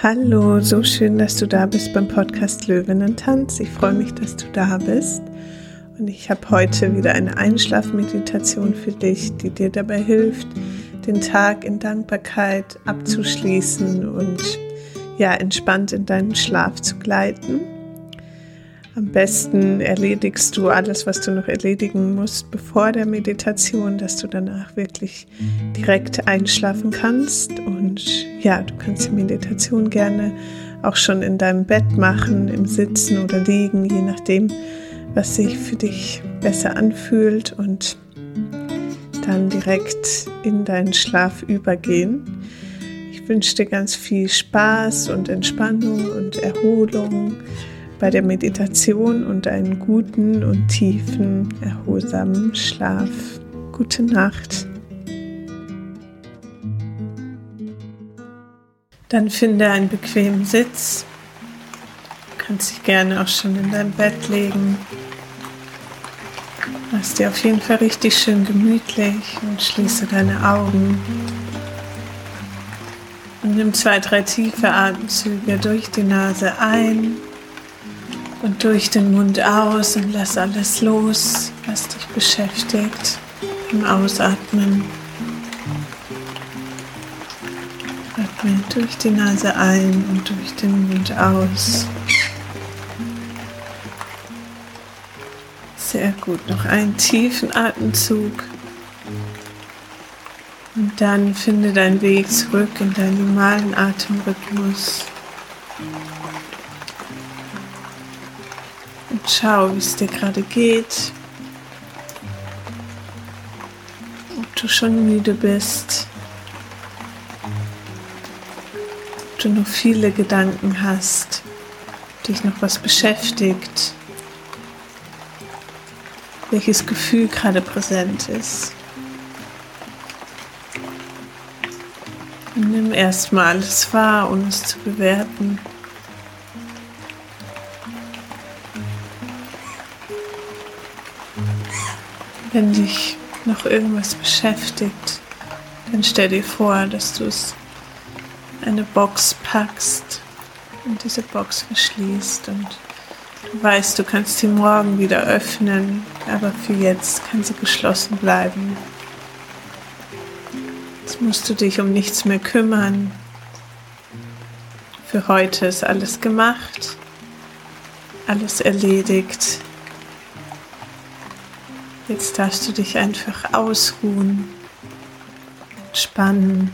Hallo, so schön, dass du da bist beim Podcast Löwinnen-Tanz. Ich freue mich, dass du da bist. Und ich habe heute wieder eine Einschlafmeditation für dich, die dir dabei hilft, den Tag in Dankbarkeit abzuschließen und ja, entspannt in deinen Schlaf zu gleiten. Am besten erledigst du alles, was du noch erledigen musst, bevor der Meditation, dass du danach wirklich direkt einschlafen kannst. Und ja, du kannst die Meditation gerne auch schon in deinem Bett machen, im Sitzen oder Liegen, je nachdem, was sich für dich besser anfühlt und dann direkt in deinen Schlaf übergehen. Ich wünsche dir ganz viel Spaß und Entspannung und Erholung bei der Meditation und einen guten und tiefen, erholsamen Schlaf. Gute Nacht. Dann finde einen bequemen Sitz. Du kannst dich gerne auch schon in dein Bett legen. Mach dir auf jeden Fall richtig schön gemütlich und schließe deine Augen. Und nimm zwei, drei tiefe Atemzüge durch die Nase ein und durch den Mund aus und lass alles los, was dich beschäftigt beim Ausatmen. Atme durch die Nase ein und durch den Mund aus. Sehr gut, noch einen tiefen Atemzug. Und dann finde deinen Weg zurück in deinen normalen Atemrhythmus. Und schau, wie es dir gerade geht. Ob du schon müde bist. Du noch viele Gedanken hast, dich noch was beschäftigt. Welches Gefühl gerade präsent ist. Und nimm erstmal alles wahr, ohne es zu bewerten. Wenn dich noch irgendwas beschäftigt, dann stell dir vor, dass du es eine Box packst und diese Box verschließt und du weißt, du kannst sie morgen wieder öffnen, aber für jetzt kann sie geschlossen bleiben. Jetzt musst du dich um nichts mehr kümmern. Für heute ist alles gemacht, alles erledigt. Jetzt darfst du dich einfach ausruhen, entspannen,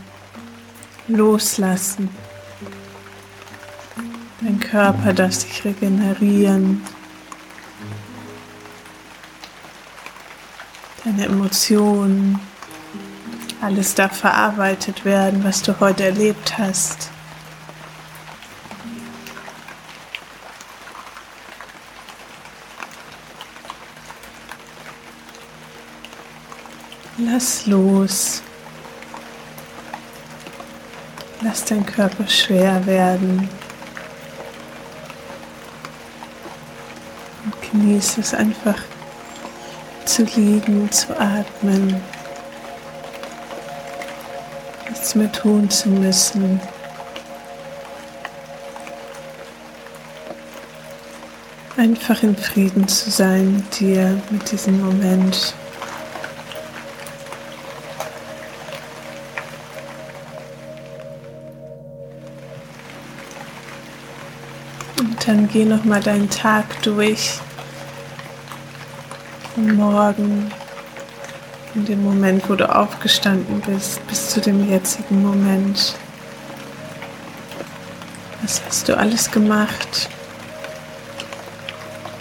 loslassen. Dein Körper darf sich regenerieren. Deine Emotionen, alles darf verarbeitet werden, was du heute erlebt hast. Lass los. Lass dein Körper schwer werden. Und genieße es einfach zu liegen, zu atmen. Nichts mehr tun zu müssen. Einfach in Frieden zu sein mit dir, mit diesem Moment. Dann geh noch mal deinen Tag durch. Von morgen, in dem Moment, wo du aufgestanden bist, bis zu dem jetzigen Moment. Was hast du alles gemacht?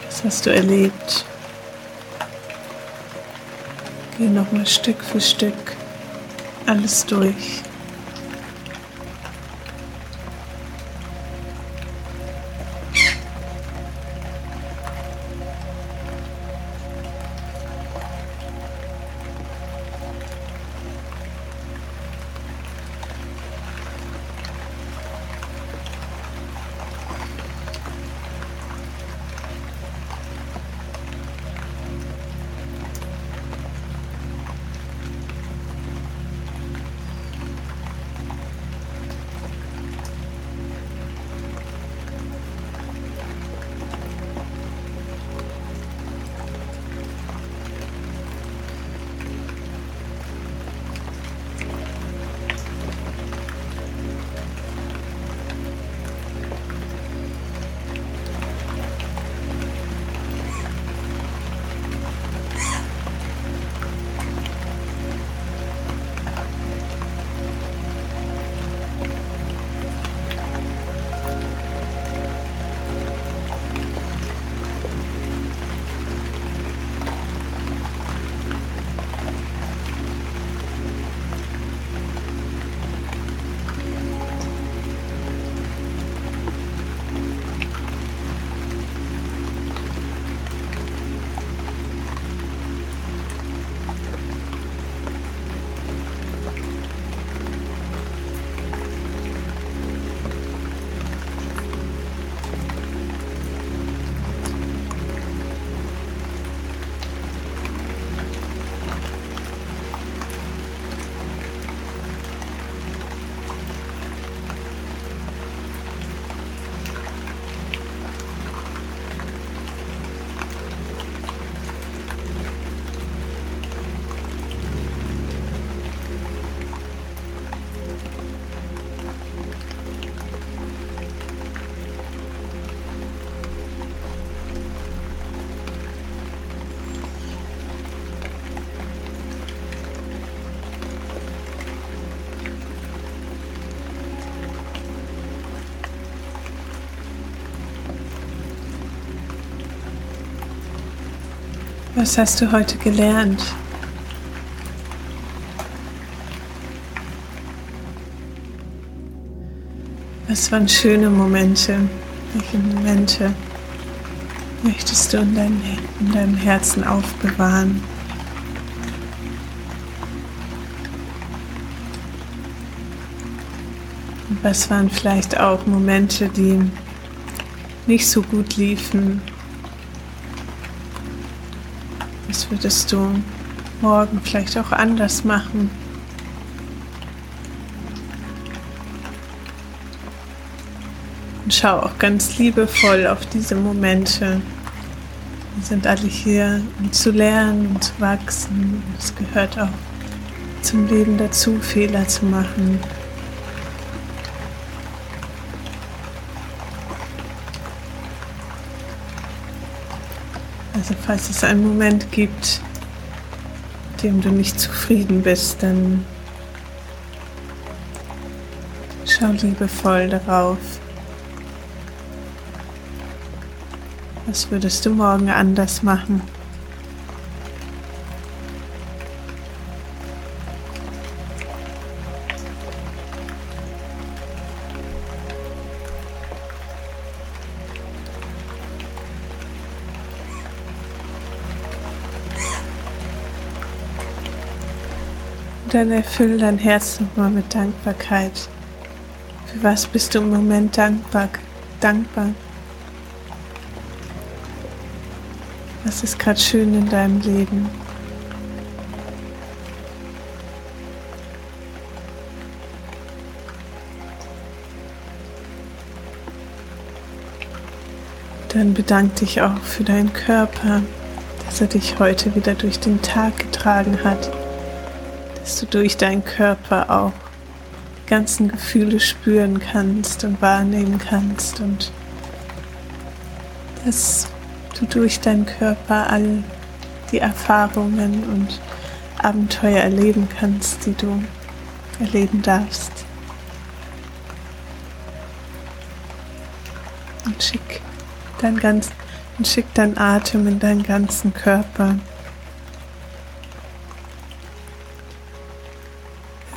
Was hast du erlebt? Geh noch mal Stück für Stück alles durch. Was hast du heute gelernt? Was waren schöne Momente? Welche Momente möchtest du in deinem, in deinem Herzen aufbewahren? Was waren vielleicht auch Momente, die nicht so gut liefen? Was würdest du morgen vielleicht auch anders machen? Und schau auch ganz liebevoll auf diese Momente. Wir sind alle hier, um zu lernen und zu wachsen. Es gehört auch zum Leben dazu, Fehler zu machen. Also falls es einen Moment gibt, dem du nicht zufrieden bist, dann schau liebevoll darauf. Was würdest du morgen anders machen? Dann erfüll dein Herz nochmal mit Dankbarkeit. Für was bist du im Moment dankbar? dankbar? Was ist gerade schön in deinem Leben? Dann bedank dich auch für deinen Körper, dass er dich heute wieder durch den Tag getragen hat, dass du durch deinen Körper auch die ganzen Gefühle spüren kannst und wahrnehmen kannst und dass du durch deinen Körper all die Erfahrungen und Abenteuer erleben kannst, die du erleben darfst. Und schick dein ganz, und schick deinen Atem in deinen ganzen Körper.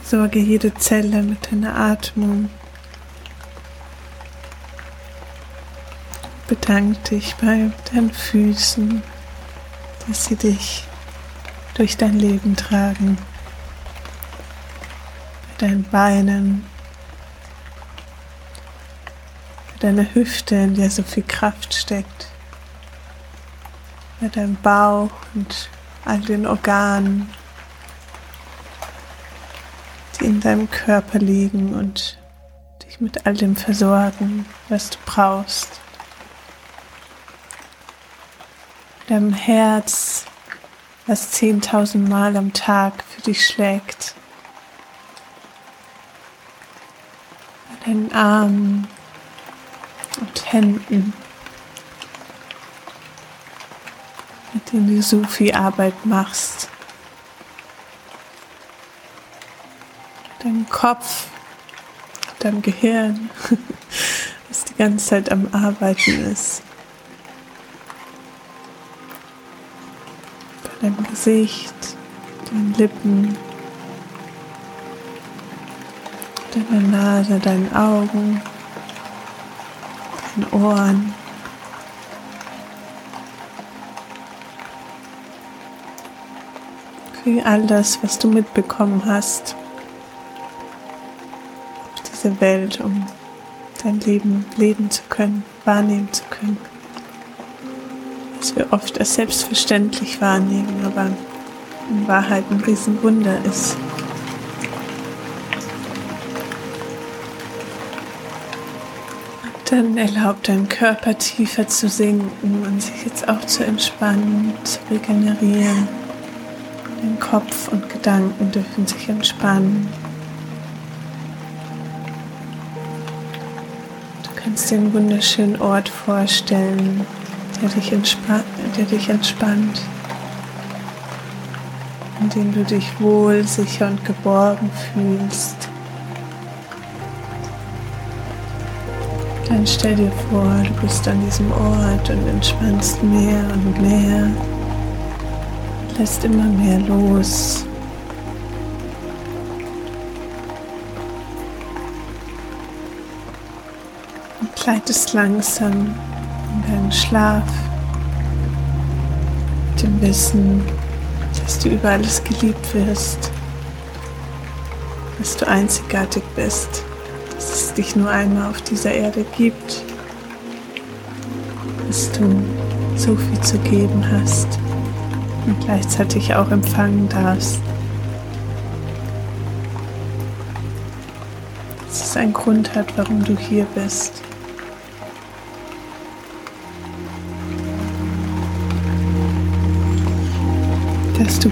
Sorge jede Zelle mit deiner Atmung. Bedank dich bei deinen Füßen, dass sie dich durch dein Leben tragen, bei deinen Beinen, bei deiner Hüfte, in der so viel Kraft steckt, bei deinem Bauch und all den Organen, die in deinem Körper liegen und dich mit all dem versorgen, was du brauchst. deinem Herz, was zehntausend Mal am Tag für dich schlägt. Deinen Armen und Händen, mit denen du so viel Arbeit machst. Kopf, deinem Gehirn, das die ganze Zeit am Arbeiten ist. deinem Gesicht, deinen Lippen, deiner Nase, deinen Augen, deinen Ohren. All das, was du mitbekommen hast diese Welt, um dein Leben leben zu können, wahrnehmen zu können was wir oft als selbstverständlich wahrnehmen, aber in Wahrheit ein Riesenwunder ist. Dann erlaubt dein Körper tiefer zu sinken und sich jetzt auch zu entspannen, zu regenerieren. Dein Kopf und Gedanken dürfen sich entspannen. Kannst dir einen wunderschönen Ort vorstellen, der dich, entspannt, der dich entspannt, in dem du dich wohl, sicher und geborgen fühlst. Dann stell dir vor, du bist an diesem Ort und entspannst mehr und mehr. lässt immer mehr los. Gleitest langsam in deinen Schlaf mit dem Wissen, dass du über alles geliebt wirst, dass du einzigartig bist, dass es dich nur einmal auf dieser Erde gibt, dass du so viel zu geben hast und gleichzeitig auch empfangen darfst. Dass es einen Grund hat, warum du hier bist. Du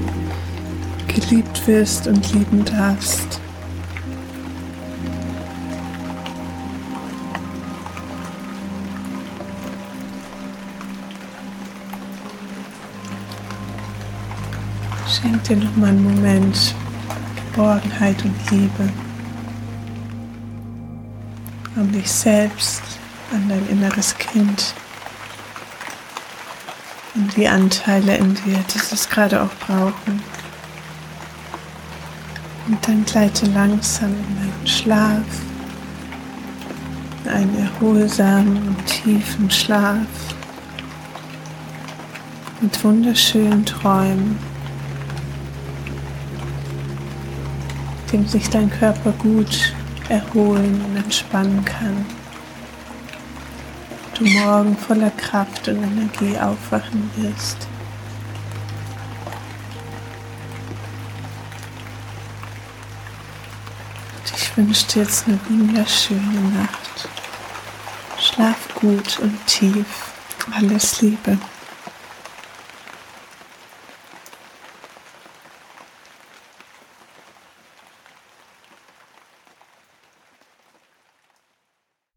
geliebt wirst und lieben darfst. Schenk dir noch mal einen Moment Geborgenheit und Liebe an dich selbst, an dein inneres Kind, die Anteile in dir, die es gerade auch brauchen. Und dann gleite langsam in deinen Schlaf, in einen erholsamen und tiefen Schlaf mit wunderschönen Träumen. dem sich dein Körper gut erholen und entspannen kann. Du morgen voller Kraft und Energie aufwachen wirst. Und ich wünsche dir jetzt eine wunderschöne Nacht. Schlaf gut und tief. Alles Liebe.